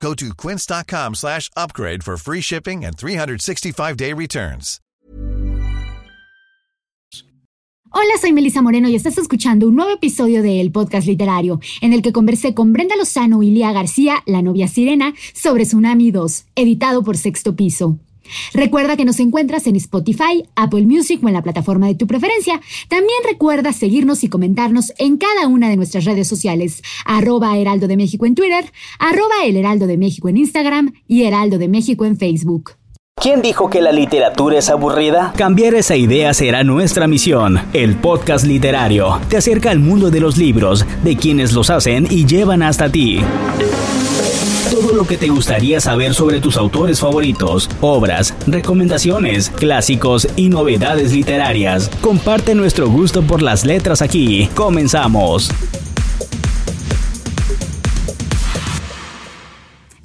Go to quince.com slash upgrade for free shipping and 365-day returns. Hola, soy Melissa Moreno y estás escuchando un nuevo episodio de El Podcast Literario, en el que conversé con Brenda Lozano y Lía García, la novia sirena, sobre Tsunami 2, editado por Sexto Piso. Recuerda que nos encuentras en Spotify, Apple Music o en la plataforma de tu preferencia. También recuerda seguirnos y comentarnos en cada una de nuestras redes sociales, arroba Heraldo de México en Twitter, arroba El Heraldo de México en Instagram y Heraldo de México en Facebook. ¿Quién dijo que la literatura es aburrida? Cambiar esa idea será nuestra misión. El podcast literario te acerca al mundo de los libros, de quienes los hacen y llevan hasta ti. Lo que te gustaría saber sobre tus autores favoritos, obras, recomendaciones, clásicos y novedades literarias. Comparte nuestro gusto por las letras aquí. Comenzamos.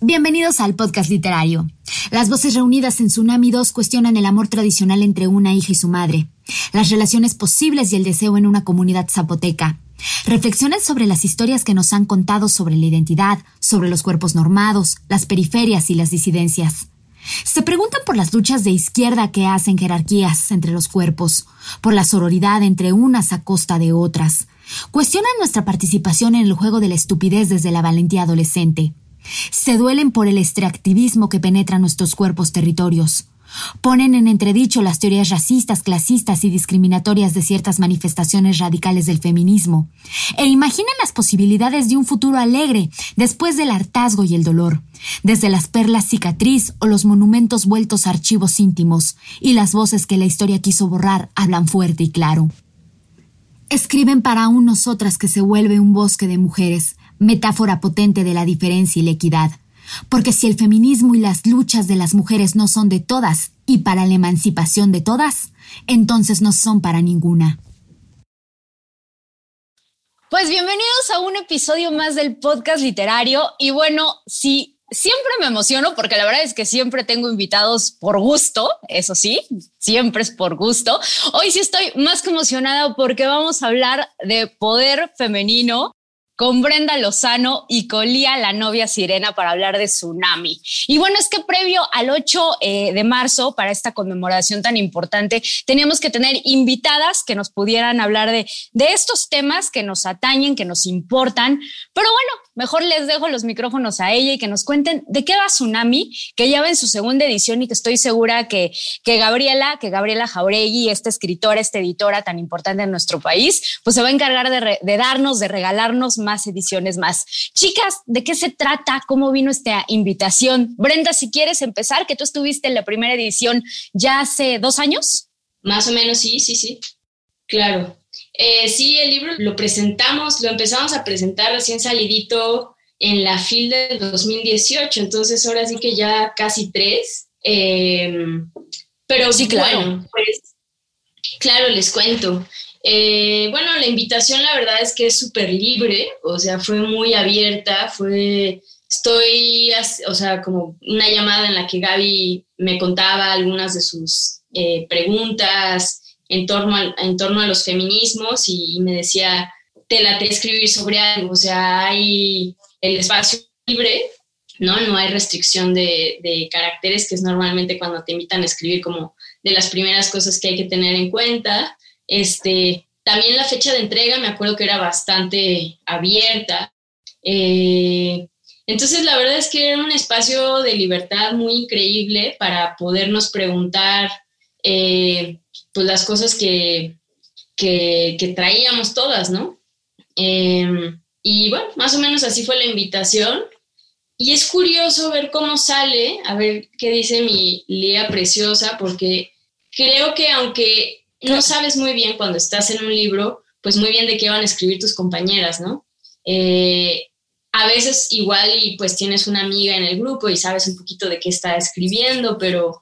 Bienvenidos al podcast literario. Las voces reunidas en Tsunami 2 cuestionan el amor tradicional entre una hija y su madre, las relaciones posibles y el deseo en una comunidad zapoteca. Reflexionen sobre las historias que nos han contado sobre la identidad, sobre los cuerpos normados, las periferias y las disidencias. Se preguntan por las luchas de izquierda que hacen jerarquías entre los cuerpos, por la sororidad entre unas a costa de otras. Cuestionan nuestra participación en el juego de la estupidez desde la valentía adolescente. Se duelen por el extractivismo que penetra nuestros cuerpos territorios. Ponen en entredicho las teorías racistas, clasistas y discriminatorias de ciertas manifestaciones radicales del feminismo, e imaginan las posibilidades de un futuro alegre después del hartazgo y el dolor, desde las perlas cicatriz o los monumentos vueltos archivos íntimos, y las voces que la historia quiso borrar hablan fuerte y claro. Escriben para un nosotras que se vuelve un bosque de mujeres, metáfora potente de la diferencia y la equidad. Porque si el feminismo y las luchas de las mujeres no son de todas y para la emancipación de todas, entonces no son para ninguna. Pues bienvenidos a un episodio más del podcast literario y bueno, sí, siempre me emociono porque la verdad es que siempre tengo invitados por gusto, eso sí, siempre es por gusto. Hoy sí estoy más que emocionada porque vamos a hablar de poder femenino con Brenda Lozano y Colía, la novia sirena, para hablar de tsunami. Y bueno, es que previo al 8 eh, de marzo, para esta conmemoración tan importante, teníamos que tener invitadas que nos pudieran hablar de, de estos temas que nos atañen, que nos importan. Pero bueno, mejor les dejo los micrófonos a ella y que nos cuenten de qué va Tsunami, que ya va en su segunda edición y que estoy segura que, que Gabriela, que Gabriela Jauregui, esta escritora, esta editora tan importante en nuestro país, pues se va a encargar de, de darnos, de regalarnos más más ediciones más. Chicas, ¿de qué se trata? ¿Cómo vino esta invitación? Brenda, si quieres empezar, que tú estuviste en la primera edición ya hace dos años. Más o menos, sí, sí, sí. Claro. Eh, sí, el libro lo presentamos, lo empezamos a presentar recién salidito en la FIL del 2018, entonces ahora sí que ya casi tres. Em, pero sí, claro. pues, claro, les cuento. Eh, bueno, la invitación la verdad es que es súper libre, o sea, fue muy abierta, fue, estoy, o sea, como una llamada en la que Gaby me contaba algunas de sus eh, preguntas en torno, a, en torno a los feminismos y, me decía, te la te escribir sobre algo, o sea, hay el espacio libre, ¿no? No hay restricción de, de caracteres, que es normalmente cuando te invitan a escribir como de las primeras cosas que hay que tener en cuenta. Este, también la fecha de entrega me acuerdo que era bastante abierta. Eh, entonces, la verdad es que era un espacio de libertad muy increíble para podernos preguntar eh, pues las cosas que, que, traíamos todas, ¿no? Em, y bueno, más o menos así fue la invitación. Y es curioso ver cómo sale, a ver qué dice mi Lía Preciosa, porque creo que aunque no sabes muy bien cuando estás en un libro, pues muy bien de qué van a escribir tus compañeras, ¿no? Eh, a veces igual y pues tienes una amiga en el grupo y sabes un poquito de qué está escribiendo, pero,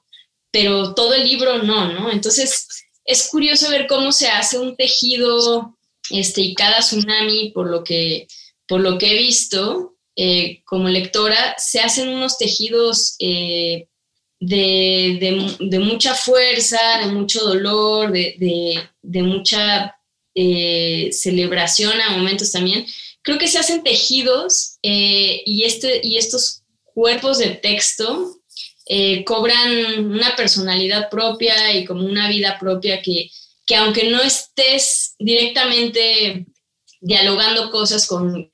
pero todo el libro no, ¿no? Entonces es curioso ver cómo se hace un tejido este, y cada tsunami, por lo que, por lo que he visto eh, como lectora, se hacen unos tejidos eh, de, mucha fuerza, de mucho dolor, de, mucha eh, celebración a momentos también. Creo que se hacen tejidos y, este, y estos cuerpos de texto cobran una personalidad propia y como una vida propia que, que aunque no estés directamente dialogando cosas con,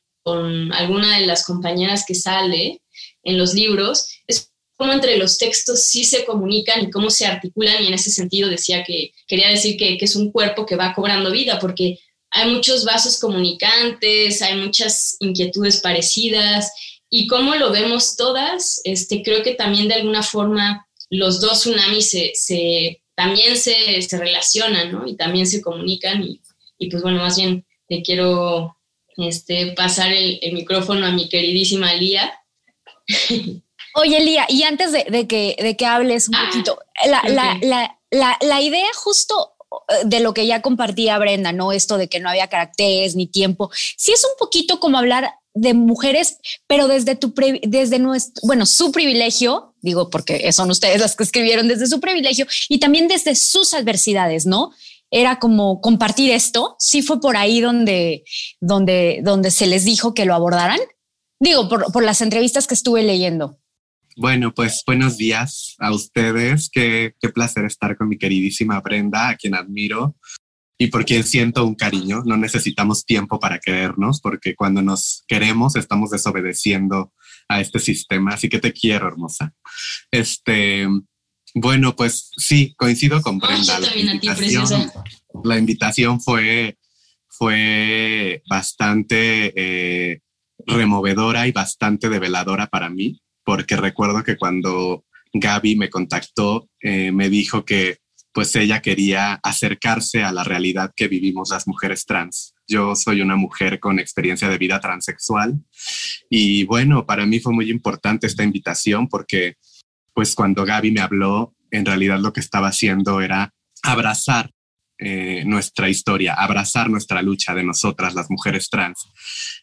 alguna de las compañeras que sale en los libros, es como entre los textos sí se comunican y cómo se articulan y en ese sentido decía que quería decir que, es un cuerpo que va cobrando vida porque hay muchos vasos comunicantes, hay muchas inquietudes parecidas y cómo lo vemos todas, este, creo que también de alguna forma los dos tsunamis se también se, se relacionan, ¿no? Y también se comunican y, y, pues bueno, más bien le quiero este, pasar el, micrófono a mi queridísima Lía. Oye, Lía, y antes de, de, que, de que hables un ah, poquito, la, la, la, la, la idea justo eh, de lo que ya compartía Brenda, ¿no? Esto de que no había caracteres ni tiempo. Sí es un poquito como hablar de mujeres, pero desde tu, desde nuestro, bueno, su privilegio, digo porque son ustedes las que escribieron desde su privilegio y también desde sus adversidades, ¿no? Era como compartir esto. Sí fue por ahí donde, donde, donde se les dijo que lo abordaran. Digo, por, por las entrevistas que estuve leyendo. Bueno, pues buenos días a ustedes. Qué, qué placer estar con mi queridísima Brenda, a quien admiro y porque siento un cariño. No necesitamos tiempo para querernos, porque cuando nos queremos estamos desobedeciendo a este sistema. Así que te quiero, hermosa. Este, bueno, pues sí, coincido con Brenda. la, invitación, la invitación fue, fue bastante eh, removedora y bastante develadora para mí, porque recuerdo que cuando Gaby me contactó, eh, me dijo que pues ella quería acercarse a la realidad que vivimos las mujeres trans. Yo soy una mujer con experiencia de vida transexual y bueno, para mí fue muy importante esta invitación porque pues cuando Gaby me habló, en realidad lo que estaba haciendo era abrazar eh, nuestra historia, abrazar nuestra lucha de nosotras, las mujeres trans.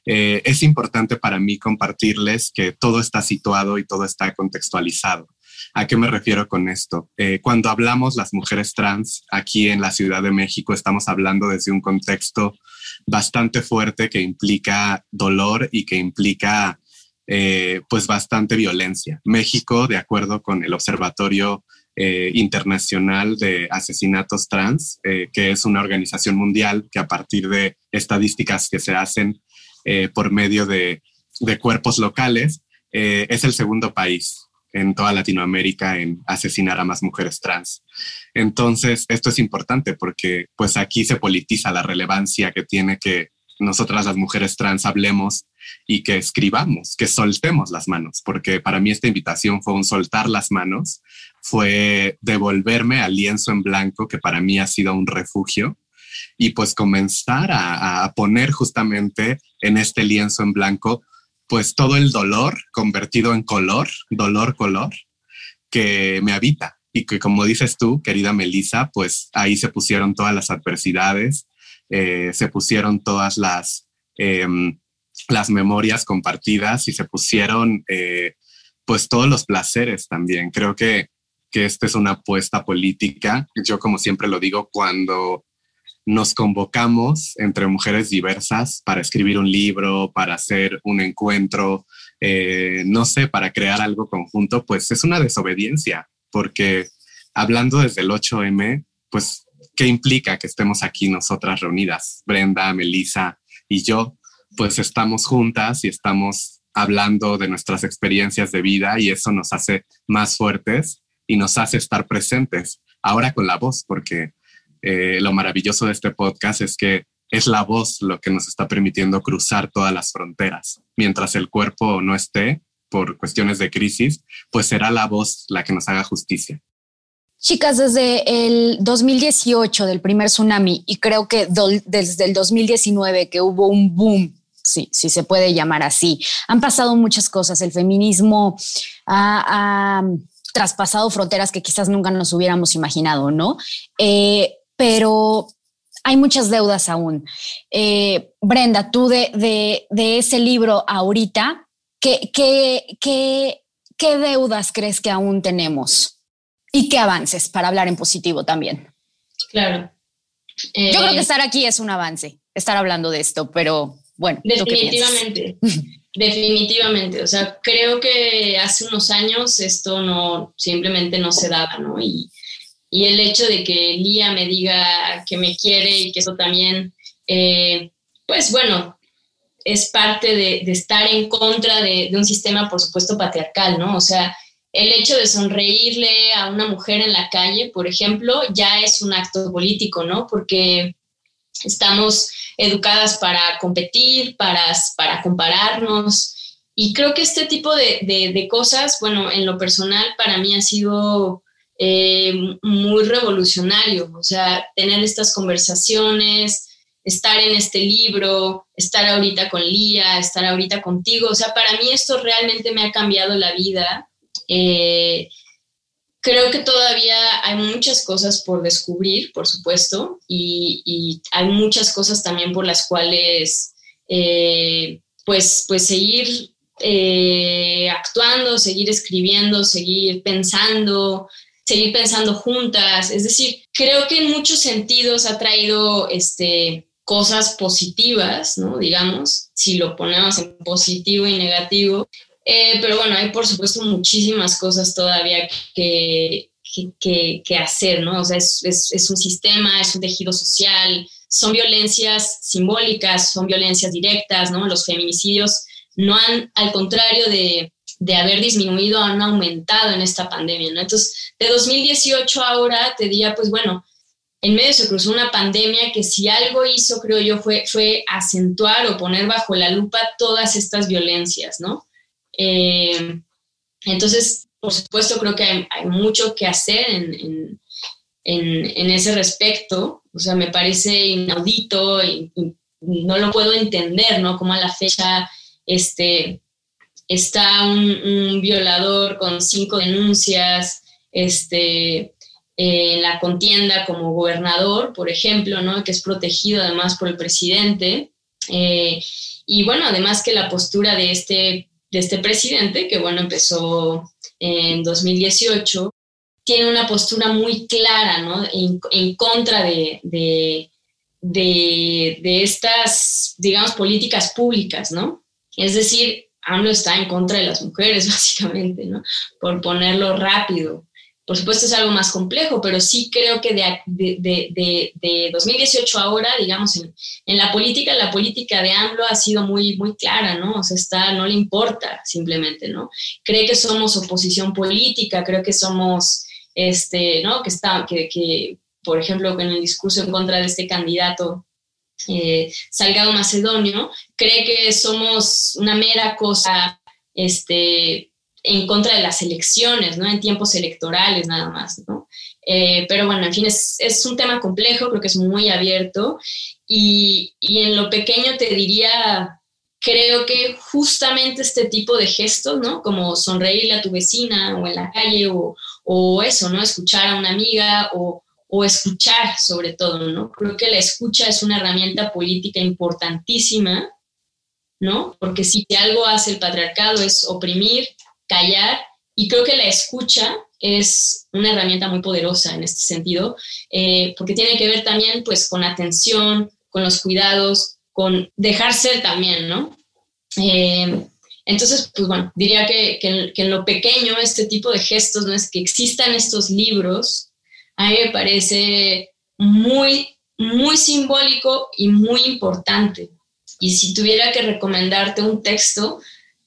Eh, es importante para mí compartirles que todo está situado y todo está contextualizado. ¿A qué me refiero con esto? Eh, cuando hablamos las mujeres trans aquí en la Ciudad de México, estamos hablando desde un contexto bastante fuerte que implica dolor y que implica eh, pues bastante violencia. México, de acuerdo con el Observatorio eh, Internacional de Asesinatos Trans, que es una organización mundial que a partir de estadísticas que se hacen por medio de, de cuerpos locales, es el segundo país en toda Latinoamérica en asesinar a más mujeres trans. Entonces, esto es importante porque pues aquí se politiza la relevancia que tiene que nosotras las mujeres trans hablemos y que escribamos, que soltemos las manos, porque para mí esta invitación fue un soltar las manos, fue devolverme al lienzo en blanco que para mí ha sido un refugio y pues comenzar a, poner justamente en este lienzo en blanco pues todo el dolor convertido en color, dolor, color, que me habita. Y que como dices tú, querida Melissa, pues ahí se pusieron todas las adversidades, eh, se pusieron todas las, em, las memorias compartidas y se pusieron eh, pues todos los placeres también. Creo que, que esta es una apuesta política. Yo como siempre lo digo, cuando nos convocamos entre mujeres diversas para escribir un libro, para hacer un encuentro, eh, no sé, para crear algo conjunto, pues es una desobediencia, porque hablando desde el 8M, pues, ¿qué implica que estemos aquí nosotras reunidas? Brenda, Melissa y yo, pues estamos juntas y estamos hablando de nuestras experiencias de vida y eso nos hace más fuertes y nos hace estar presentes. Ahora con la voz, porque eh, lo maravilloso de este podcast es que es la voz lo que nos está permitiendo cruzar todas las fronteras. Mientras el cuerpo no esté por cuestiones de crisis, pues será la voz la que nos haga justicia. Chicas, desde el 2018 del primer tsunami y creo que desde el 2019 que hubo un boom sí, sí se puede llamar así. Han pasado muchas cosas. El feminismo ha, traspasado fronteras que quizás nunca nos hubiéramos imaginado, ¿no? Eh, pero hay muchas deudas aún. Eh, Brenda, tú de, ese libro ahorita, ¿qué, qué, deudas crees que aún tenemos? ¿Y qué avances para hablar en positivo también? Claro. Yo creo que eh, estar aquí es un avance, estar hablando de esto, pero bueno. Definitivamente. Definitivamente, o sea, creo que hace unos años esto no, simplemente no se daba, ¿no? Y, y el hecho de que Lía me diga que me quiere y que eso también, eh, pues bueno, es parte de, estar en contra de, de, un sistema, por supuesto, patriarcal, ¿no? O sea, el hecho de sonreírle a una mujer en la calle, por ejemplo, ya es un acto político, ¿no? Porque estamos educadas para competir, para, para compararnos. Y creo que este tipo de, cosas, bueno, en lo personal para mí ha sido eh, muy revolucionario, o sea, tener estas conversaciones, estar en este libro, estar ahorita con Lía, estar ahorita contigo, o sea, para mí esto realmente me ha cambiado la vida. Eh, creo que todavía hay muchas cosas por descubrir, por supuesto, y, hay muchas cosas también por las cuales, eh, pues, pues seguir actuando, seguir escribiendo, seguir pensando, seguir pensando juntas. Es decir, creo que en muchos sentidos ha traído este, cosas positivas, ¿no? Digamos, si lo ponemos en positivo y negativo, eh, pero bueno, hay por supuesto muchísimas cosas todavía que, que, que, hacer, ¿no? O sea, es, es, un sistema, es un tejido social, son violencias simbólicas, son violencias directas, ¿no? Los feminicidios no han, al contrario de, de haber disminuido, han aumentado en esta pandemia, ¿no? Entonces, de 2018 ahora te diría, pues bueno, en medio se cruzó una pandemia que si algo hizo, creo yo, fue, fue acentuar o poner bajo la lupa todas estas violencias, ¿no? Eh, entonces, por supuesto, creo que hay, mucho que hacer en, ese respecto. O sea, me parece inaudito y, no lo puedo entender, ¿no? Como a la fecha este, está un, violador con cinco denuncias este, en la contienda como gobernador, por ejemplo, ¿no? Que es protegido además por el presidente. Eh, y bueno, además que la postura de este de este presidente, que bueno, empezó en 2018, tiene una postura muy clara, ¿no? En, contra de, de, de, estas, digamos, políticas públicas, ¿no? Es decir, AMLO está en contra de las mujeres, básicamente, ¿no? Por ponerlo rápido. Por supuesto es algo más complejo, pero sí creo que de, de, de 2018 ahora, digamos, en, en, la política, la política de AMLO ha sido muy, muy clara, ¿no? O sea, está, no le importa simplemente, ¿no? Cree que somos oposición política, creo que somos, este, ¿no? Que está, que, que por ejemplo, en el discurso en contra de este candidato eh, Salgado Macedonio, cree que somos una mera cosa, este, en contra de las elecciones, ¿no? En tiempos electorales nada más, ¿no? Eh, pero bueno, en fin, es, es, un tema complejo, creo que es muy abierto y, y, en lo pequeño te diría, creo que justamente este tipo de gestos, ¿no? Como sonreírle a tu vecina o en la calle o, o eso, ¿no? Escuchar a una amiga o, o escuchar sobre todo, ¿no? Creo que la escucha es una herramienta política importantísima, ¿no? Porque si algo hace el patriarcado es oprimir, callar y creo que la escucha es una herramienta muy poderosa en este sentido, eh, porque tiene que ver también pues con atención, con los cuidados, con dejar ser también, ¿no? Eh, entonces, pues bueno, diría que, en lo pequeño este tipo de gestos, ¿no? Es que existan estos libros, a mí me parece muy, muy simbólico y muy importante. Y si tuviera que recomendarte un texto,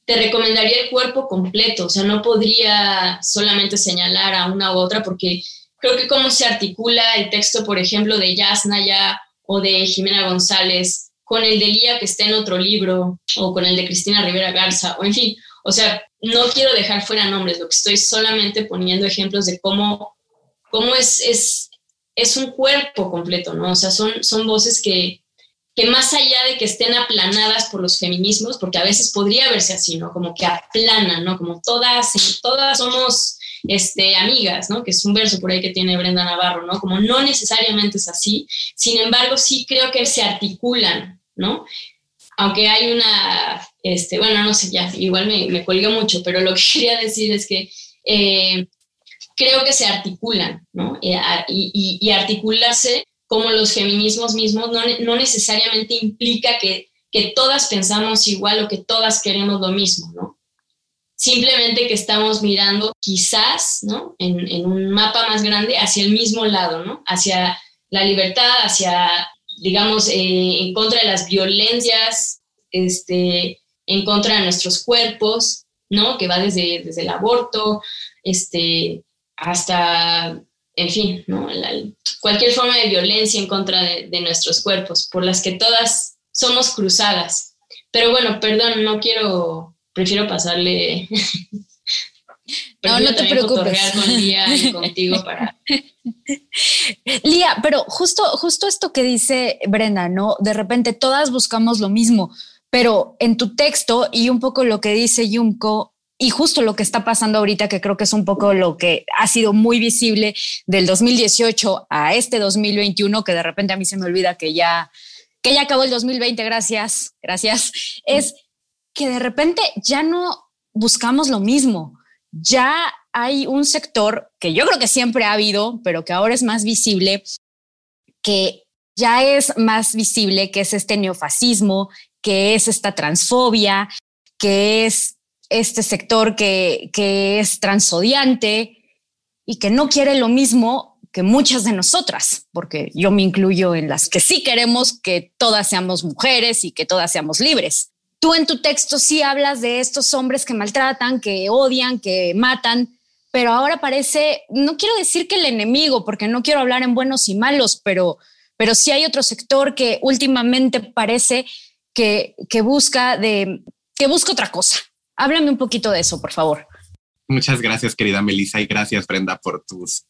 te recomendaría el cuerpo completo, o sea, no podría solamente señalar a una u otra porque creo que cómo se articula el texto, por ejemplo, de Yasnaya o de Jimena González con el de Lía que está en otro libro o con el de Cristina Rivera Garza, o en fin, o sea, no quiero dejar fuera nombres, lo que estoy solamente poniendo ejemplos de cómo, cómo es, es, es un cuerpo completo, ¿no? O sea, son, son voces que, que más allá de que estén aplanadas por los feminismos, porque a veces podría verse así, ¿no? Como que aplanan, ¿no? Como todas, todas somos este, amigas, ¿no? Que es un verso por ahí que tiene Brenda Navarro, ¿no? Como no necesariamente es así, sin embargo sí creo que se articulan, ¿no? Aunque hay una, este, bueno, no sé, ya, igual me, me cuelgo mucho, pero lo que quería decir es que eh, creo que se articulan, ¿no? Y, y, y, articularse como los feminismos mismos no, no necesariamente implica que, que todas pensamos igual o que todas queremos lo mismo, ¿no? simplemente que estamos mirando quizás, ¿no? En, en, un mapa más grande hacia el mismo lado, ¿no? Hacia la libertad, hacia, digamos, eh, en contra de las violencias, este, en contra de nuestros cuerpos, ¿no? Que va desde, desde el aborto, este, hasta, en fin, ¿no? cualquier forma de violencia en contra de, de nuestros cuerpos, por las que todas somos cruzadas. Pero bueno, perdón, no quiero prefiero pasarle. no, no te preocupes. Con Lía y contigo para. Lía, pero justo, justo esto que dice Brenda, ¿no? De repente todas buscamos lo mismo, pero en tu texto y un poco lo que dice Yumko y justo lo que está pasando ahorita, que creo que es un poco lo que ha sido muy visible del 2018 a este 2021, que de repente a mí se me olvida que ya, que ya acabó el 2020, gracias, gracias, es que de repente ya no buscamos lo mismo. Ya hay un sector que yo creo que siempre ha habido, pero que ahora es más visible, que ya es más visible, que es este neofascismo, que es esta transfobia, que es este sector que, es transodiante y que no quiere lo mismo que muchas de nosotras, porque yo me incluyo en las que sí queremos que todas seamos mujeres y que todas seamos libres. Tú en tu texto sí hablas de estos hombres que maltratan, que odian, que matan, pero ahora parece, no quiero decir que el enemigo, porque no quiero hablar en buenos y malos, pero, pero sí hay otro sector que últimamente parece que, que busca de, que busca otra cosa. Háblame un poquito de eso, por favor. Muchas gracias, querida Melissa, y gracias, Brenda, por tus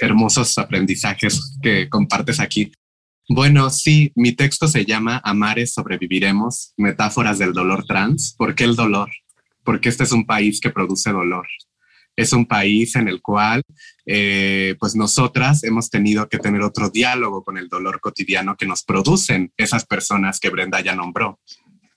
hermosos aprendizajes que compartes aquí. Bueno, sí, mi texto se llama Amares sobreviviremos, metáforas del dolor trans. ¿Por qué el dolor? Porque este es un país que produce dolor. Es un país en el cual, eh, pues nosotras hemos tenido que tener otro diálogo con el dolor cotidiano que nos producen esas personas que Brenda ya nombró,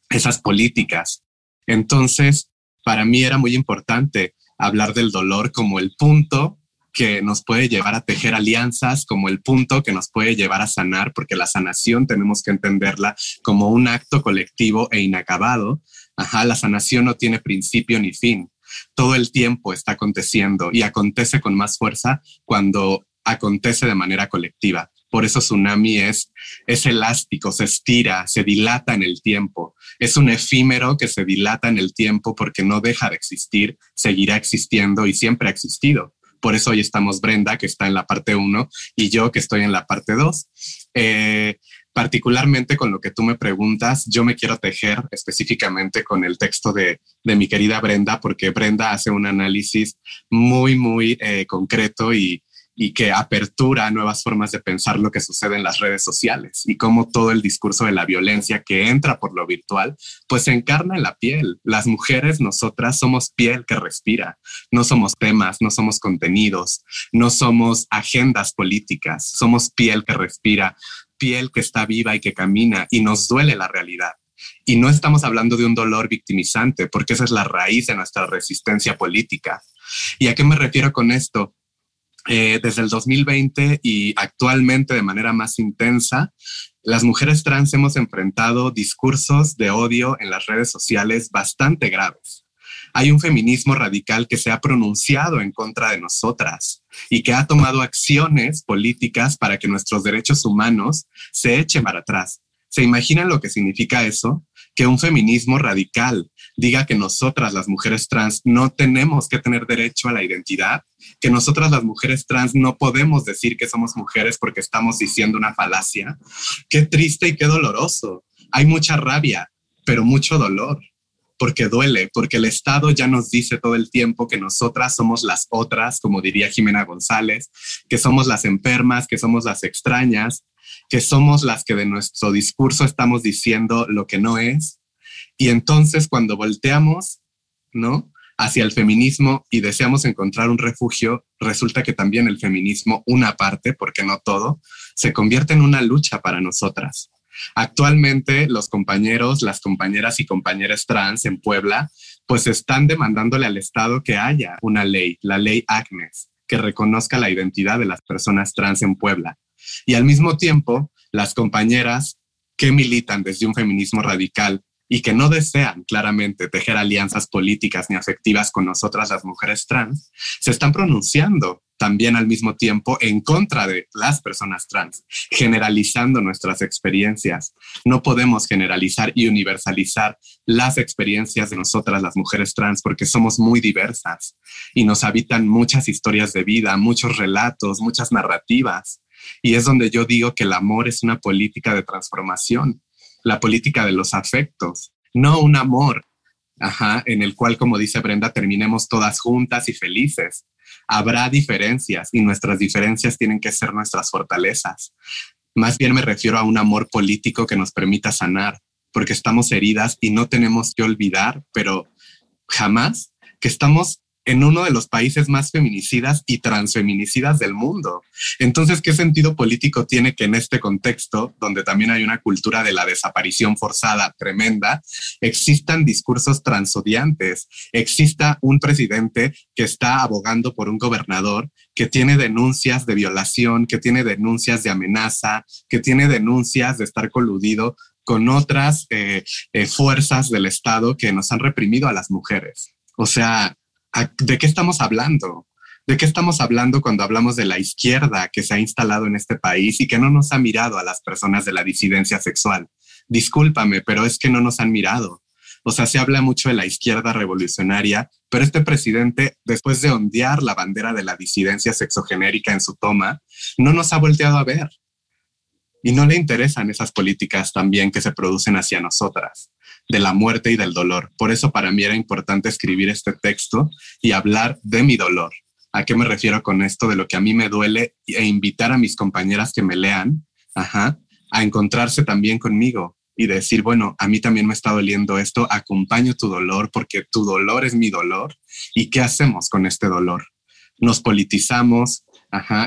esas políticas. Entonces, para mí era muy importante hablar del dolor como el punto que nos puede llevar a tejer alianzas, como el punto que nos puede llevar a sanar, porque la sanación tenemos que entenderla como un acto colectivo e inacabado. Ajá, la sanación no tiene principio ni fin. Todo el tiempo está aconteciendo y acontece con más fuerza cuando acontece de manera colectiva. Por eso tsunami es, es elástico, se estira, se dilata en el tiempo. Es un efímero que se dilata en el tiempo porque no deja de existir, seguirá existiendo y siempre ha existido. Por eso hoy estamos Brenda, que está en la parte 1, y yo, que estoy en la parte 2. Eh, particularmente con lo que tú me preguntas, yo me quiero tejer específicamente con el texto de, mi querida Brenda, porque Brenda hace un análisis muy, muy eh, concreto y, y que apertura nuevas formas de pensar lo que sucede en las redes sociales y cómo todo el discurso de la violencia que entra por lo virtual, pues se encarna en la piel. Las mujeres, nosotras somos piel que respira, no somos temas, no somos contenidos, no somos agendas políticas, somos piel que respira, piel que está viva y que camina y nos duele la realidad. Y no estamos hablando de un dolor victimizante, porque esa es la raíz de nuestra resistencia política. ¿Y a qué me refiero con esto? Eh, desde el 2020 y actualmente de manera más intensa, las mujeres trans hemos enfrentado discursos de odio en las redes sociales bastante graves. Hay un feminismo radical que se ha pronunciado en contra de nosotras y que ha tomado acciones políticas para que nuestros derechos humanos se echen para atrás. ¿Se imaginan lo que significa eso? Que un feminismo radical diga que nosotras, las mujeres trans, no tenemos que tener derecho a la identidad, que nosotras, las mujeres trans, no podemos decir que somos mujeres porque estamos diciendo una falacia. Qué triste y qué doloroso. Hay mucha rabia, pero mucho dolor porque duele, porque el Estado ya nos dice todo el tiempo que nosotras somos las otras, como diría Jimena González, que somos las enfermas, que somos las extrañas, que somos las que de nuestro discurso estamos diciendo lo que no es. Y entonces cuando volteamos, ¿no? hacia el feminismo y deseamos encontrar un refugio, resulta que también el feminismo, una parte, porque no todo, se convierte en una lucha para nosotras. Actualmente los compañeros, las compañeras y compañeras trans en Puebla, pues están demandándole al Estado que haya una ley, la ley Agnes, que reconozca la identidad de las personas trans en Puebla. Y al mismo tiempo, las compañeras que militan desde un feminismo radical y que no desean claramente tejer alianzas políticas ni afectivas con nosotras las mujeres trans, se están pronunciando también al mismo tiempo en contra de las personas trans, generalizando nuestras experiencias. No podemos generalizar y universalizar las experiencias de nosotras las mujeres trans porque somos muy diversas y nos habitan muchas historias de vida, muchos relatos, muchas narrativas. Y es donde yo digo que el amor es una política de transformación la política de los afectos, no un amor, en el cual, como dice Brenda, terminemos todas juntas y felices. Habrá diferencias y nuestras diferencias tienen que ser nuestras fortalezas. Más bien me refiero a un amor político que nos permita sanar, porque estamos heridas y no tenemos que olvidar, pero jamás que estamos en uno de los países más feminicidas y transfeminicidas del mundo. Entonces, ¿qué sentido político tiene que en este contexto, donde también hay una cultura de la desaparición forzada tremenda, existan discursos transodiantes, exista un presidente que está abogando por un gobernador que tiene denuncias de violación, que tiene denuncias de amenaza, que tiene denuncias de estar coludido con otras eh, eh, fuerzas del Estado que nos han reprimido a las mujeres? O sea, ¿de qué estamos hablando? ¿De qué estamos hablando cuando hablamos de la izquierda que se ha instalado en este país y que no nos ha mirado a las personas de la disidencia sexual? Discúlpame, pero es que no nos han mirado. O sea, se habla mucho de la izquierda revolucionaria, pero este presidente, después de ondear la bandera de la disidencia sexogenérica en su toma, no nos ha volteado a ver. Y no le interesan esas políticas también que se producen hacia nosotras de la muerte y del dolor. Por eso para mí era importante escribir este texto y hablar de mi dolor. ¿A qué me refiero con esto? De lo que a mí me duele e invitar a mis compañeras que me lean a encontrarse también conmigo y decir, bueno, a mí también me está doliendo esto, acompaño tu dolor porque tu dolor es mi dolor. ¿Y qué hacemos con este dolor? Nos politizamos,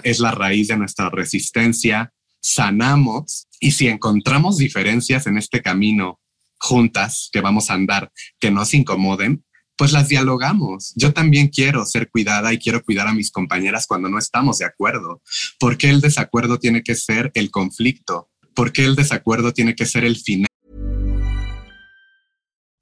es la raíz de nuestra resistencia, sanamos y si encontramos diferencias en este camino juntas que vamos a andar que no se incomoden, pues las dialogamos. Yo también quiero ser cuidada y quiero cuidar a mis compañeras cuando no estamos de acuerdo. ¿Por qué el desacuerdo tiene que ser el conflicto? ¿Por qué el desacuerdo tiene que ser el final?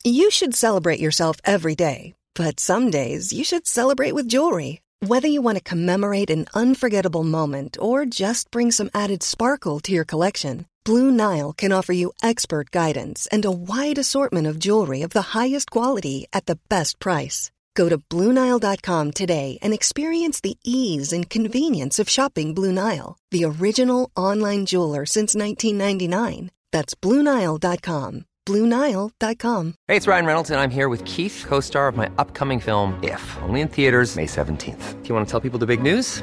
You should celebrate yourself every day, but some days you should celebrate with jewelry. Whether you want to commemorate an unforgettable moment or just bring some added sparkle to your collection. Blue Nile can offer you expert guidance and a wide assortment of jewelry of the highest quality at the best price. Go to BlueNile.com today and experience the ease and convenience of shopping Blue Nile, the original online jeweler since 1999. That's BlueNile.com. BlueNile.com. Hey, it's Ryan Reynolds, and I'm here with Keith, co star of my upcoming film, If, only in theaters, May 17th. Do you want to tell people the big news?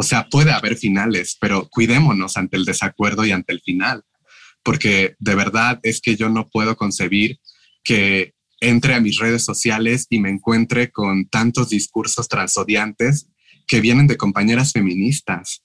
O sea, puede haber finales, pero cuidémonos ante el desacuerdo y ante el final, porque de verdad es que yo no puedo concebir que entre a mis redes sociales y me encuentre con tantos discursos transodiantes que vienen de compañeras feministas.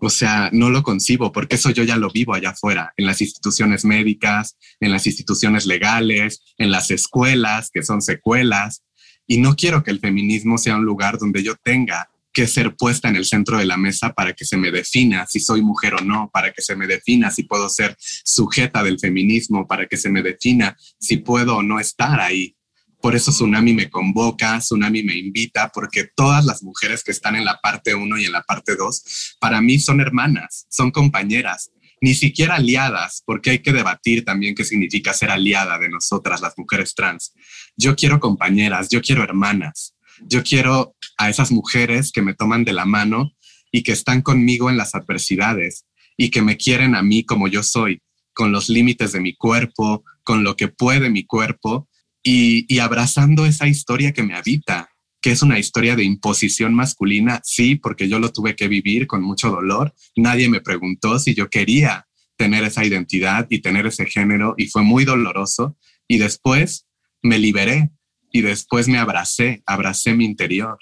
O sea, no lo concibo porque eso yo ya lo vivo allá afuera, en las instituciones médicas, en las instituciones legales, en las escuelas, que son secuelas. Y no quiero que el feminismo sea un lugar donde yo tenga que ser puesta en el centro de la mesa para que se me defina si soy mujer o no, para que se me defina si puedo ser sujeta del feminismo, para que se me defina si puedo o no estar ahí. Por eso Tsunami me convoca, Tsunami me invita, porque todas las mujeres que están en la parte 1 y en la parte 2, para mí son hermanas, son compañeras. ni siquiera aliadas, porque hay que debatir también qué significa ser aliada de nosotras, las mujeres trans. Yo quiero compañeras, yo quiero hermanas, yo quiero a esas mujeres que me toman de la mano y que están conmigo en las adversidades y que me quieren a mí como yo soy, con los límites de mi cuerpo, con lo que puede mi cuerpo y, abrazando esa historia que me habita, que es una historia de imposición masculina, sí, porque yo lo tuve que vivir con mucho dolor. Nadie me preguntó si yo quería tener esa identidad y tener ese género y fue muy doloroso. Y después me liberé y después me abracé, abracé mi interior.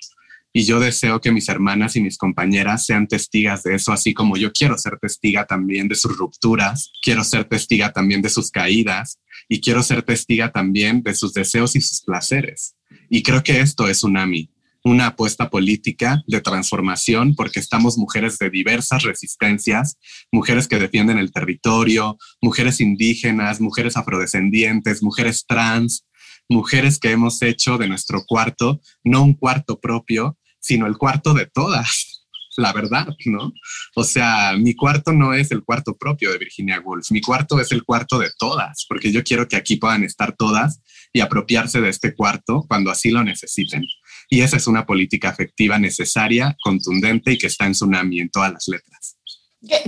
Y yo deseo que mis hermanas y mis compañeras sean testigas de eso, así como yo quiero ser testiga también de sus rupturas, quiero ser testiga también de sus caídas y quiero ser testiga también de sus deseos y sus placeres. Y creo que esto es Tsunami, una apuesta política de transformación porque estamos mujeres de diversas resistencias, mujeres que defienden el territorio, mujeres indígenas, mujeres afrodescendientes, mujeres trans, mujeres que hemos hecho de nuestro cuarto no un cuarto propio, sino el cuarto de todas. La verdad, ¿no? O sea, mi cuarto no es el cuarto propio de Virginia Woolf, mi cuarto es el cuarto de todas, porque yo quiero que aquí puedan estar todas y apropiarse de este cuarto cuando así lo necesiten. Y esa es una política afectiva necesaria, contundente y que está en tsunami en todas las letras.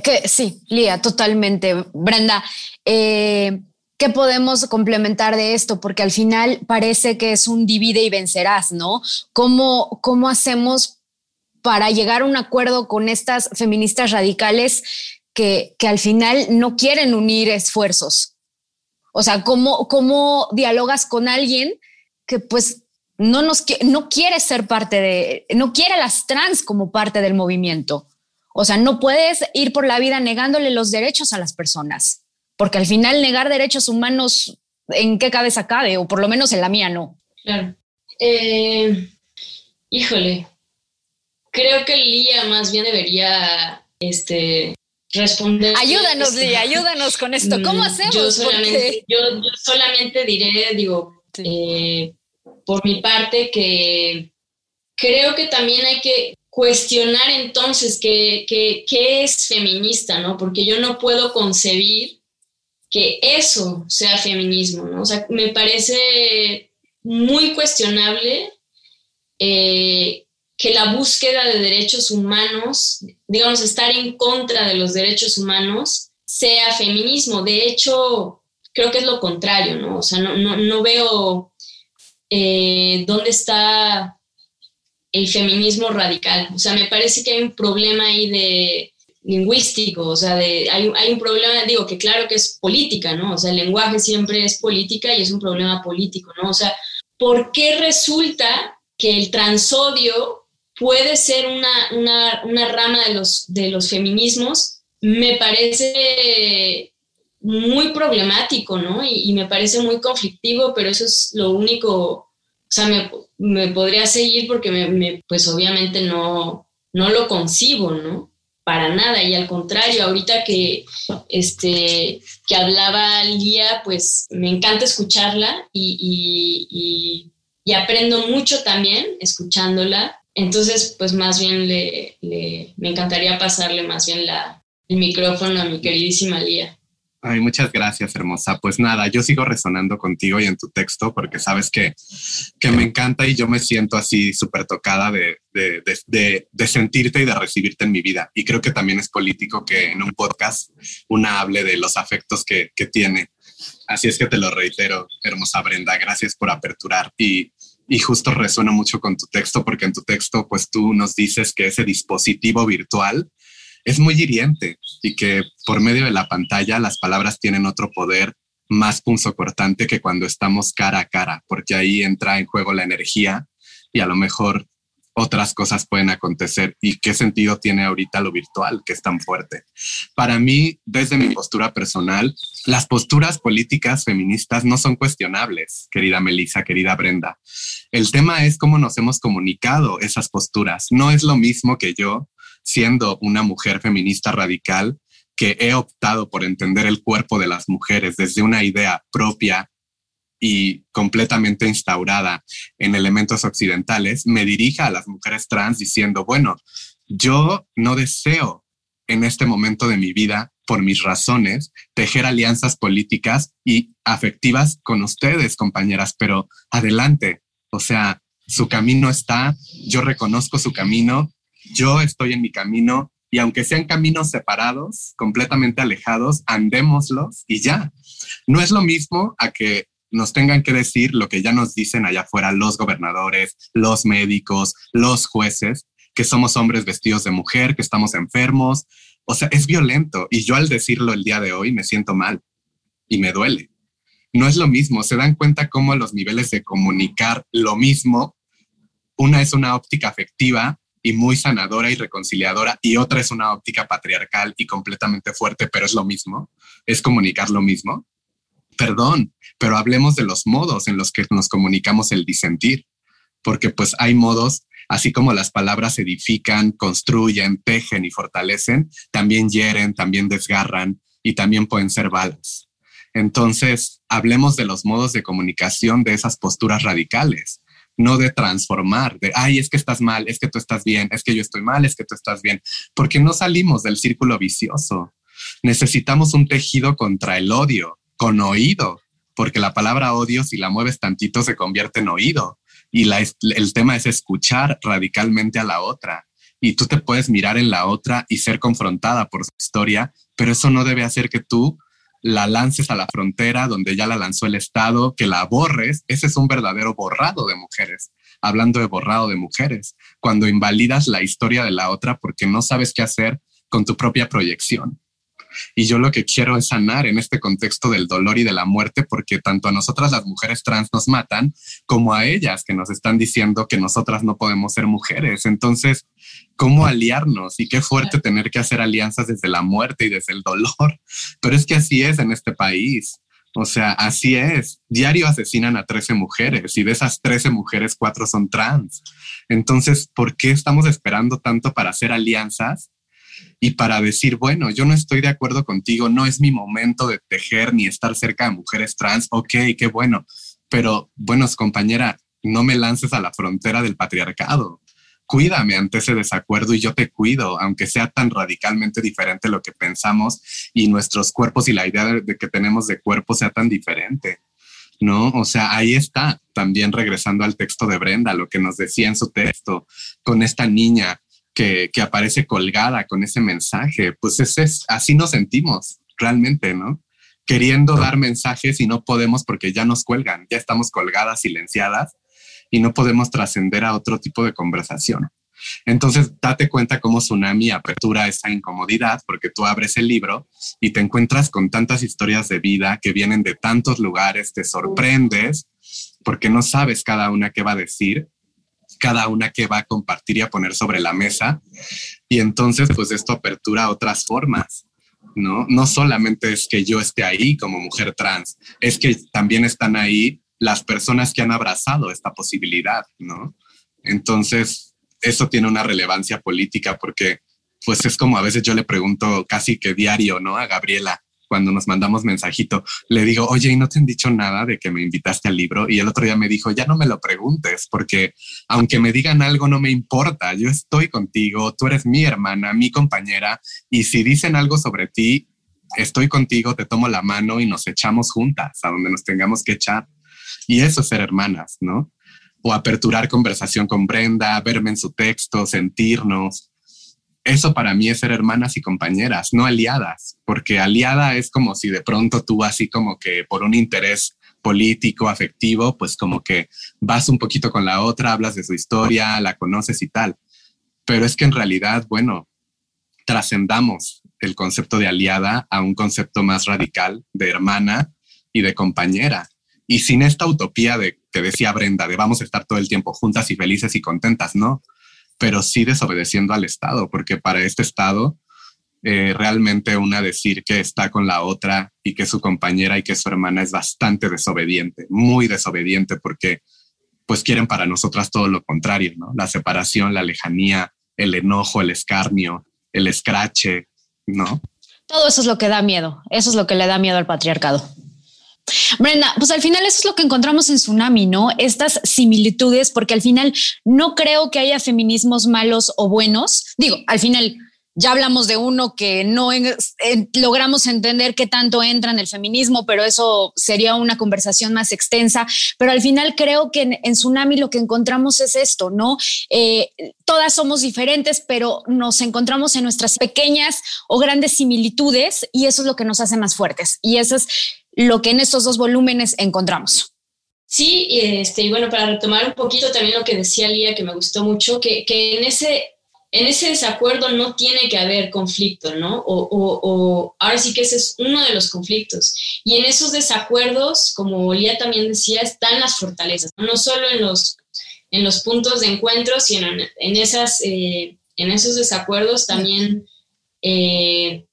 Que, sí, Lía, totalmente. Brenda, eh, ¿qué podemos complementar de esto? Porque al final parece que es un divide y vencerás, ¿no? ¿Cómo, cómo hacemos para llegar a un acuerdo con estas feministas radicales que, que al final no quieren unir esfuerzos? O sea, ¿cómo, cómo dialogas con alguien que pues no, nos, no quiere ser parte de, no quiere las trans como parte del movimiento? O sea, no puedes ir por la vida negándole los derechos a las personas, porque al final negar derechos humanos, ¿en qué cabeza cabe? O por lo menos en la mía no. Claro. Eh, híjole, creo que Lía más bien debería este, responder. Ayúdanos, Lía, ayúdanos con esto. ¿Cómo mm, hacemos? Yo solamente, yo, solamente diré, digo, eh, por mi parte, que creo que también hay que cuestionar entonces qué, qué, es feminista, ¿no? Porque yo no puedo concebir que eso sea feminismo, ¿no? O sea, me parece muy cuestionable eh, que la búsqueda de derechos humanos, digamos, estar en contra de los derechos humanos, sea feminismo. De hecho, creo que es lo contrario, ¿no? O sea, no, veo eh, dónde está el feminismo radical. O sea, me parece que hay un problema ahí de lingüístico, o sea, de, hay, hay un problema, digo, que claro que es política, ¿no? O sea, el lenguaje siempre es política y es un problema político, ¿no? O sea, ¿por qué resulta que el transodio puede ser una, rama de los, de los feminismos, me parece muy problemático, ¿no? Y, me parece muy conflictivo, pero eso es lo único, o sea, me, podría seguir porque me, pues obviamente no, no lo concibo, ¿no? Para nada, y al contrario, ahorita que, este, que hablaba Lía, pues me encanta escucharla y, y, aprendo mucho también escuchándola entonces, pues más bien le, me encantaría pasarle más bien la, el micrófono a mi queridísima Lía. Ay, muchas gracias, hermosa. Pues nada, yo sigo resonando contigo y en tu texto porque sabes que, que me encanta y yo me siento así súper tocada de, de, de, de, sentirte y de recibirte en mi vida. Y creo que también es político que en un podcast una hable de los afectos que, que tiene. Así es que te lo reitero, hermosa Brenda. Gracias por aperturar y y justo resuena mucho con tu texto porque en tu texto pues tú nos dices que ese dispositivo virtual es muy hiriente y que por medio de la pantalla las palabras tienen otro poder más punzocortante que cuando estamos cara a cara, porque ahí entra en juego la energía y a lo mejor otras cosas pueden acontecer y qué sentido tiene ahorita lo virtual que es tan fuerte. Para mí, desde mi postura personal, las posturas políticas feministas no son cuestionables, querida Melissa, querida Brenda. El tema es cómo nos hemos comunicado esas posturas. No es lo mismo que yo, siendo una mujer feminista radical, que he optado por entender el cuerpo de las mujeres desde una idea propia y completamente instaurada en elementos occidentales, me dirija a las mujeres trans diciendo, bueno, yo no deseo en este momento de mi vida por mis razones, tejer alianzas políticas y afectivas con ustedes, compañeras, pero adelante. O sea, su camino está, yo reconozco su camino, yo estoy en mi camino y aunque sean caminos separados, completamente alejados, andémoslos y ya. No es lo mismo a que nos tengan que decir lo que ya nos dicen allá afuera los gobernadores, los médicos, los jueces, que somos hombres vestidos de mujer, que estamos enfermos. O sea, es violento y yo al decirlo el día de hoy me siento mal y me duele. No es lo mismo, se dan cuenta cómo los niveles de comunicar lo mismo, una es una óptica afectiva y muy sanadora y reconciliadora y otra es una óptica patriarcal y completamente fuerte, pero es lo mismo, es comunicar lo mismo. Perdón, pero hablemos de los modos en los que nos comunicamos el disentir, porque pues hay modos Así como las palabras edifican, construyen, tejen y fortalecen, también hieren, también desgarran y también pueden ser balas. Entonces, hablemos de los modos de comunicación de esas posturas radicales, no de transformar, de, ay, es que estás mal, es que tú estás bien, es que yo estoy mal, es que tú estás bien, porque no salimos del círculo vicioso. Necesitamos un tejido contra el odio, con oído, porque la palabra odio, si la mueves tantito, se convierte en oído y el tema es escuchar radicalmente a la otra. Y tú te puedes mirar en la otra y ser confrontada por su historia, pero eso no debe hacer que tú la lances a la frontera donde ya la lanzó el Estado, que la borres. Ese es un verdadero borrado de mujeres. Hablando de borrado de mujeres, cuando invalidas la historia de la otra porque no sabes qué hacer con tu propia proyección. Y yo lo que quiero es sanar en este contexto del dolor y de la muerte, porque tanto a nosotras las mujeres trans nos matan, como a ellas que nos están diciendo que nosotras no podemos ser mujeres. Entonces, ¿cómo aliarnos? Y qué fuerte tener que hacer alianzas desde la muerte y desde el dolor. Pero es que así es en este país. O sea, así es. Diario asesinan a 13 mujeres y de esas 13 mujeres, cuatro son trans. Entonces, ¿por qué estamos esperando tanto para hacer alianzas y para decir, bueno, yo no estoy de acuerdo contigo, no es mi momento de tejer ni estar cerca de mujeres trans, ok, qué bueno, pero bueno, compañera, no me lances a la frontera del patriarcado. Cuídame ante ese desacuerdo y yo te cuido, aunque sea tan radicalmente diferente lo que pensamos y nuestros cuerpos y la idea de, que tenemos de cuerpo sea tan diferente. ¿no? O sea, ahí está, también regresando al texto de Brenda, lo que nos decía en su texto, con esta niña que, aparece colgada con ese mensaje. Pues es, así nos sentimos realmente, ¿no? Queriendo dar mensajes y no podemos porque ya nos cuelgan, ya estamos colgadas, silenciadas y no podemos trascender a otro tipo de conversación. Entonces, date cuenta cómo Tsunami apertura esa incomodidad porque tú abres el libro y te encuentras con tantas historias de vida que vienen de tantos lugares, te sorprendes porque no sabes cada una qué va a decir cada una que va a compartir y a poner sobre la mesa. Y entonces, pues esto apertura a otras formas, ¿no? No solamente es que yo esté ahí como mujer trans, es que también están ahí las personas que han abrazado esta posibilidad, ¿no? Entonces, eso tiene una relevancia política porque, pues es como a veces yo le pregunto casi que diario, ¿no? A Gabriela, cuando nos mandamos mensajito, le digo, oye, ¿y no te han dicho nada de que me invitaste al libro? Y el otro día me dijo, ya no me lo preguntes, porque aunque me digan algo, no me importa, yo estoy contigo, tú eres mi hermana, mi compañera, y si dicen algo sobre ti, estoy contigo, te tomo la mano y nos echamos juntas a donde nos tengamos que echar. Y eso es ser hermanas, ¿no? O aperturar conversación con Brenda, verme en su texto, sentirnos, eso para mí es ser hermanas y compañeras, no aliadas, porque aliada es como si de pronto tú así como que por un interés político, afectivo, pues como que vas un poquito con la otra, hablas de su historia, la conoces y tal. Pero es que en realidad, bueno, trascendamos el concepto de aliada a un concepto más radical de hermana y de compañera. Y sin esta utopía de que decía Brenda, de vamos a estar todo el tiempo juntas y felices y contentas, no pero sí desobedeciendo al Estado, porque para este Estado eh, realmente una decir que está con la otra y que su compañera y que su hermana es bastante desobediente, muy desobediente, porque pues quieren para nosotras todo lo contrario, ¿no? La separación, la lejanía, el enojo, el escarnio, el escrache, ¿no? Todo eso es lo que da miedo, eso es lo que le da miedo al patriarcado. Brenda, pues al final eso es lo que encontramos en Tsunami, ¿no? Estas similitudes, porque al final no creo que haya feminismos malos o buenos. Digo, al final ya hablamos de uno que no logramos entender qué tanto entra en el feminismo, pero eso sería una conversación más extensa. Pero al final creo que en, Tsunami lo que encontramos es esto, ¿no? Eh, todas somos diferentes, pero nos encontramos en nuestras pequeñas o grandes similitudes y eso es lo que nos hace más fuertes. Y eso es lo que en estos dos volúmenes encontramos. Sí, este, y bueno, para retomar un poquito también lo que decía Lía, que me gustó mucho, que, que en ese en ese desacuerdo no tiene que haber conflicto, ¿no? O, ahora sí que ese es uno de los conflictos. Y en esos desacuerdos, como Lía también decía, están las fortalezas, no solo en los, en los puntos de encuentro, sino en, esas, eh, en esos desacuerdos también eh,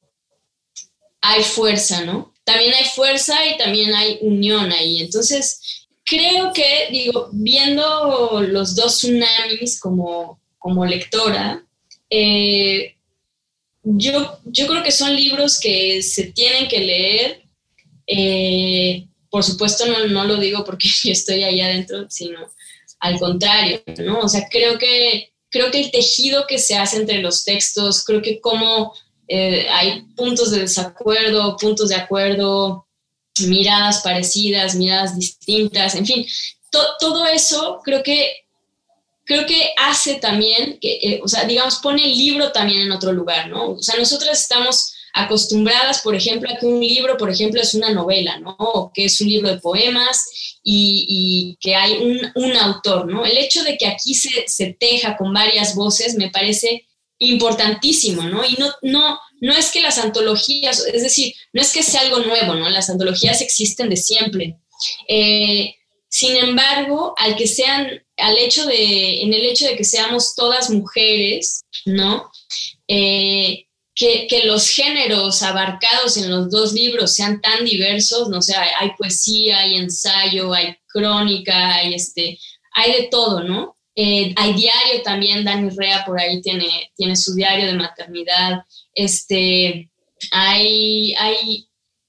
hay fuerza, ¿no? También hay fuerza y también hay unión ahí. Entonces, creo que, digo, viendo los dos tsunamis como como lectora, eh, yo, yo creo que son libros que se tienen que leer. Eh, por supuesto, no, no, lo digo porque yo estoy ahí adentro, sino al contrario, ¿no? O sea, creo que, creo que el tejido que se hace entre los textos, creo que como eh, hay puntos de desacuerdo, puntos de acuerdo, miradas parecidas, miradas distintas, en fin, todo eso creo que creo que hace también, que, eh, o sea, digamos, pone el libro también en otro lugar, ¿no? O sea, nosotras estamos acostumbradas, por ejemplo, a que un libro, por ejemplo, es una novela, ¿no? O que es un libro de poemas y, que hay un, un, autor, ¿no? El hecho de que aquí se, se, teja con varias voces me parece importantísimo, ¿no? Y no, no, no es que las antologías, es decir, no es que sea algo nuevo, ¿no? Las antologías existen de siempre. Eh, sin embargo, al que sean, al hecho de, en el hecho de que seamos todas mujeres, ¿no? Eh, que, los géneros abarcados en los dos libros sean tan diversos, no sé, hay, poesía, hay ensayo, hay crónica, hay este, hay de todo, ¿no? Eh, hay diario también, Dani Rea por ahí tiene, tiene su diario de maternidad, este, hay, hay,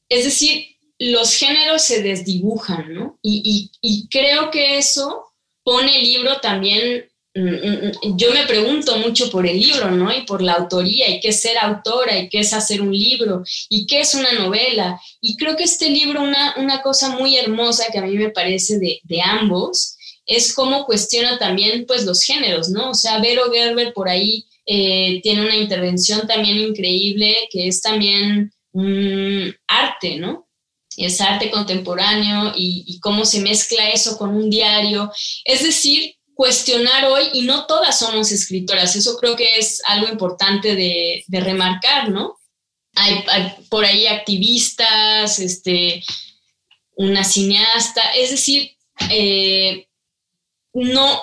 es decir, los géneros se desdibujan, ¿no? Y, creo que eso pone el libro también, mm, mm, mm, yo me pregunto mucho por el libro, ¿no? Y por la autoría, y qué es ser autora, y qué es hacer un libro, y qué es una novela. Y creo que este libro, una, una cosa muy hermosa que a mí me parece de, ambos, es cómo cuestiona también, pues, los géneros, ¿no? O sea, Vero Gerber por ahí eh, tiene una intervención también increíble, que es también un arte, ¿no? es arte contemporáneo y, cómo se mezcla eso con un diario. Es decir, cuestionar hoy, y no todas somos escritoras, eso creo que es algo importante de, remarcar, ¿no? Hay, por ahí activistas, este, una cineasta, es decir, eh, no,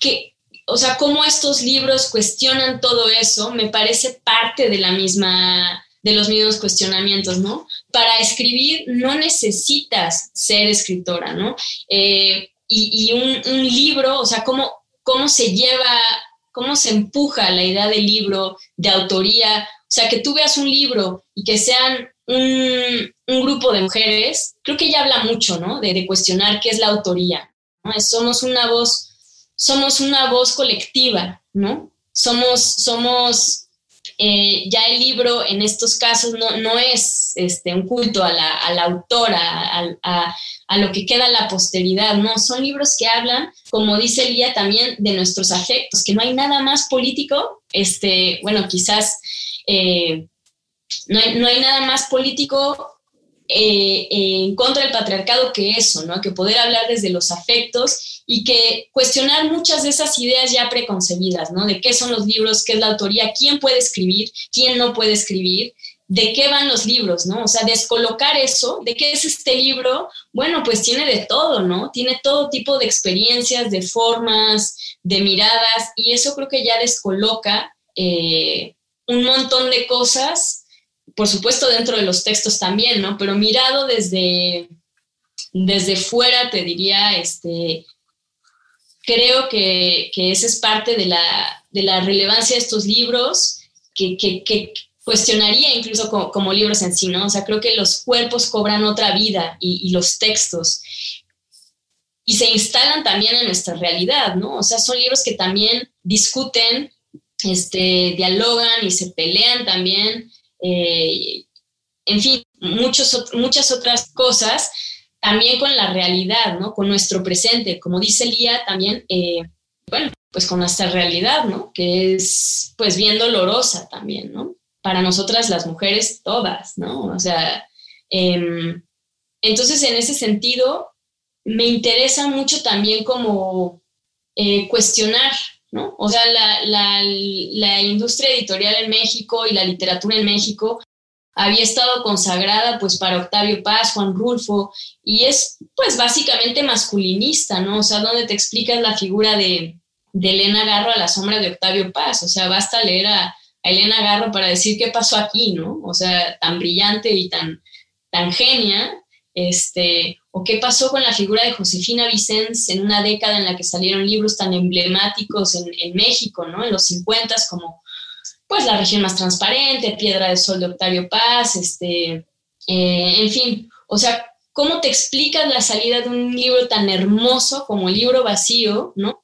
que, o sea, cómo estos libros cuestionan todo eso, me parece parte de la misma de los mismos cuestionamientos, ¿no? Para escribir no necesitas ser escritora, ¿no? Eh, y, un, libro, o sea, cómo, cómo se lleva, cómo se empuja la idea del libro, de autoría, o sea, que tú veas un libro y que sean un, grupo de mujeres, creo que ya habla mucho, ¿no? De, cuestionar qué es la autoría. Somos una voz, somos una voz colectiva, ¿no? Somos, somos eh, ya el libro en estos casos no, no es este, un culto a la, a la autora, a, a, lo que queda la posteridad, no, son libros que hablan, como dice Lía, también de nuestros afectos, que no hay nada más político, este, bueno, quizás eh, no, no, hay, nada más político eh, en contra del patriarcado que eso, ¿no? Que poder hablar desde los afectos y que cuestionar muchas de esas ideas ya preconcebidas, ¿no? De qué son los libros, qué es la autoría, quién puede escribir, quién no puede escribir, de qué van los libros, ¿no? O sea, descolocar eso, de qué es este libro, bueno, pues tiene de todo, ¿no? Tiene todo tipo de experiencias, de formas, de miradas, y eso creo que ya descoloca eh, un montón de cosas por supuesto dentro de los textos también, ¿no? Pero mirado desde, desde fuera, te diría, este, creo que, que esa es parte de la, de la, relevancia de estos libros, que, que, cuestionaría incluso como, libros en sí, ¿no? O sea, creo que los cuerpos cobran otra vida y, y los textos. Y se instalan también en nuestra realidad, ¿no? O sea, son libros que también discuten este, dialogan y se pelean también, eh, en fin, muchos, muchas otras cosas, también con la realidad, ¿no? Con nuestro presente, como dice Lía también, eh, bueno, pues con nuestra realidad, ¿no? Que es pues bien dolorosa también, ¿no? Para nosotras las mujeres todas, ¿no? O sea, em, entonces en ese sentido me interesa mucho también como eh, cuestionar, ¿no? O sea, la, la, la industria editorial en México y la literatura en México había estado consagrada pues para Octavio Paz, Juan Rulfo, y es pues básicamente masculinista, ¿no? O sea, donde te explicas la figura de, de Elena Garro a la sombra de Octavio Paz, o sea, basta leer a, Elena Garro para decir qué pasó aquí, ¿no? O sea, tan brillante y tan, tan genia, este, o qué pasó con la figura de Josefina Vicens en una década en la que salieron libros tan emblemáticos en, México, ¿no? En los 50 como pues La región más transparente, Piedra de Sol de Octavio Paz, este, eh, en fin, o sea, ¿cómo te explicas la salida de un libro tan hermoso como el libro vacío, ¿no?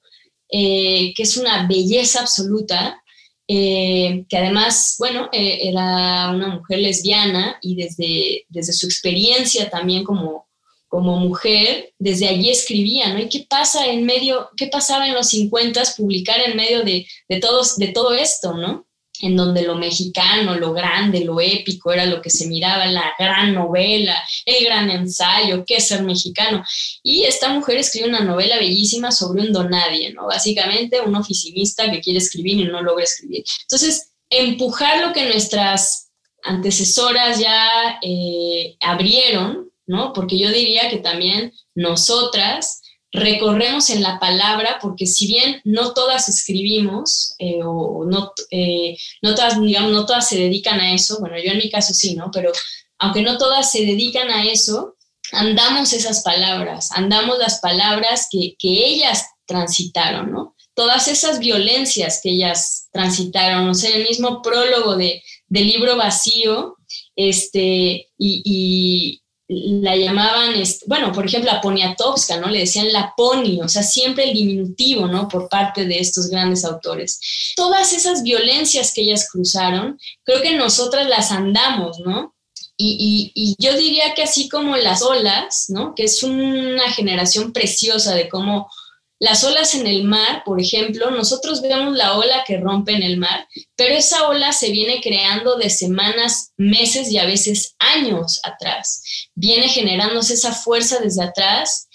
Eh, que es una belleza absoluta, eh, que además, bueno, era una mujer lesbiana y desde, desde su experiencia también como, como mujer, desde allí escribía, ¿no? ¿Y qué pasa en medio, qué pasaba en los 50 publicar en medio de, de, todos, de todo esto, ¿no? En donde lo mexicano, lo grande, lo épico era lo que se miraba la gran novela, el gran ensayo, qué ser mexicano. Y esta mujer escribe una novela bellísima sobre un donadie, ¿no? Básicamente un oficinista que quiere escribir y no logra escribir. Entonces, empujar lo que nuestras antecesoras ya eh, abrieron, ¿no? Porque yo diría que también nosotras recorremos en la palabra, porque si bien no todas escribimos, eh, o no, eh, no todas, digamos, no todas se dedican a eso, bueno, yo en mi caso sí, ¿no? Pero aunque no todas se dedican a eso, andamos esas palabras, andamos las palabras que, ellas transitaron, ¿no? Todas esas violencias que ellas transitaron, o sea, el mismo prólogo de, del libro vacío, este, y, la llamaban, bueno, por ejemplo, a Poniatowska, ¿no? Le decían la Pony, o sea, siempre el diminutivo, ¿no? Por parte de estos grandes autores. Todas esas violencias que ellas cruzaron, creo que nosotras las andamos, ¿no? Y, y, yo diría que así como las olas, ¿no? Que es una generación preciosa de cómo las olas en el mar, por ejemplo, nosotros vemos la ola que rompe en el mar, pero esa ola se viene creando de semanas, meses y a veces años atrás. Viene generándose esa fuerza desde atrás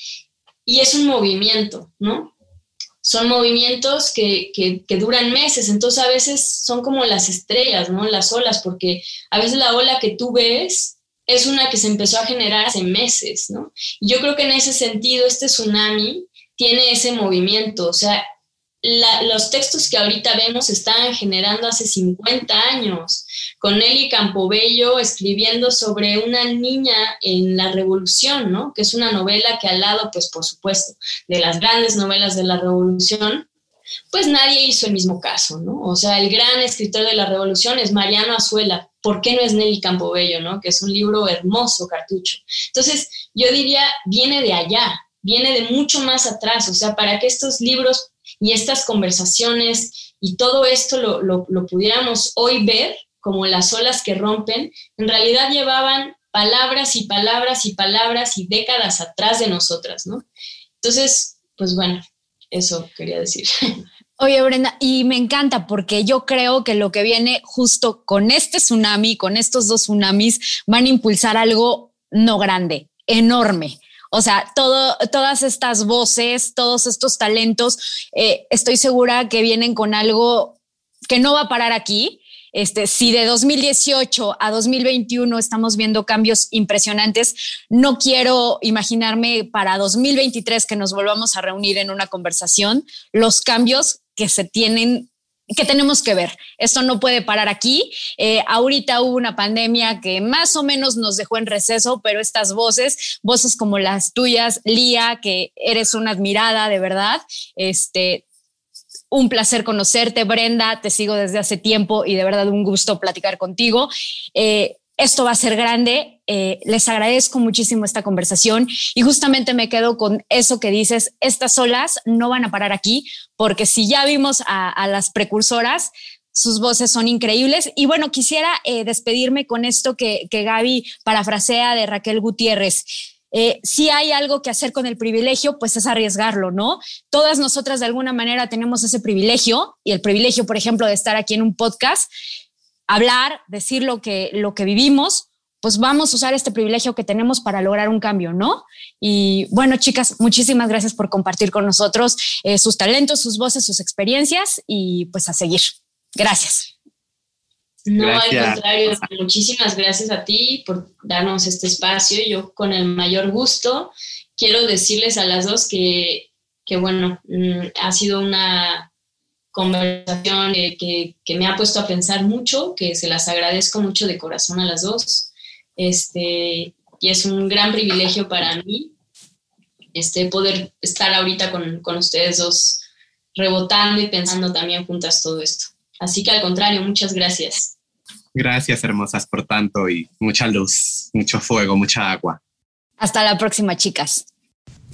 y es un movimiento, ¿no? Son movimientos que, que, duran meses, entonces a veces son como las estrellas, ¿no? Las olas, porque a veces la ola que tú ves es una que se empezó a generar hace meses, ¿no? Y yo creo que en ese sentido este tsunami tiene ese movimiento. O sea, los textos que ahorita vemos estaban generando hace 50 años, con Nelly Campobello escribiendo sobre una niña en la revolución, ¿no? Que es una novela que al lado, pues por supuesto, de las grandes novelas de la revolución, pues nadie hizo el mismo caso, ¿no? O sea, el gran escritor de la revolución es Mariano Azuela. ¿Por qué no es Nelly Campobello, ¿no? Que es un libro hermoso, cartucho. Entonces, yo diría, viene de allá, viene de mucho más atrás, o sea, para que estos libros y estas conversaciones y todo esto lo, lo, pudiéramos hoy ver como las olas que rompen, en realidad llevaban palabras y palabras y palabras y décadas atrás de nosotras, ¿no? Entonces, pues bueno, eso quería decir. Oye, Brenda, y me encanta porque yo creo que lo que viene justo con este tsunami, con estos dos tsunamis, van a impulsar algo no grande, enorme. O sea, todo, todas estas voces, todos estos talentos, eh, estoy segura que vienen con algo que no va a parar aquí. Este, si de 2018 a 2021 estamos viendo cambios impresionantes, no quiero imaginarme para 2023 que nos volvamos a reunir en una conversación los cambios que se tienen que tenemos que ver. Esto no puede parar aquí. Eh, ahorita hubo una pandemia que más o menos nos dejó en receso, pero estas voces, voces como las tuyas, Lía, que eres una admirada de verdad, este, un placer conocerte, Brenda, te sigo desde hace tiempo y de verdad un gusto platicar contigo. Eh, esto va a ser grande. eh, les agradezco muchísimo esta conversación y justamente me quedo con eso que dices, estas olas no van a parar aquí, porque si ya vimos a, las precursoras, sus voces son increíbles. Y bueno, quisiera eh, despedirme con esto que, que Gaby parafrasea de Raquel Gutiérrez. Eh, si hay algo que hacer con el privilegio, pues es arriesgarlo, ¿no? Todas nosotras de alguna manera tenemos ese privilegio y el privilegio, por ejemplo, de estar aquí en un podcast, hablar, decir lo que, lo que vivimos, pues vamos a usar este privilegio que tenemos para lograr un cambio, ¿no? Y bueno, chicas, muchísimas gracias por compartir con nosotros eh, sus talentos, sus voces, sus experiencias y pues a seguir. Gracias. No, al contrario, muchísimas gracias a ti por darnos este espacio. Yo con el mayor gusto quiero decirles a las dos que, que bueno, mm, ha sido una conversación que, que, me ha puesto a pensar mucho, que se las agradezco mucho de corazón a las dos. Este, y es un gran privilegio para mí este, poder estar ahorita con, con ustedes dos rebotando y pensando también juntas todo esto. Así que al contrario, muchas gracias. Gracias, hermosas, por tanto y mucha luz, mucho fuego, mucha agua. Hasta la próxima, chicas.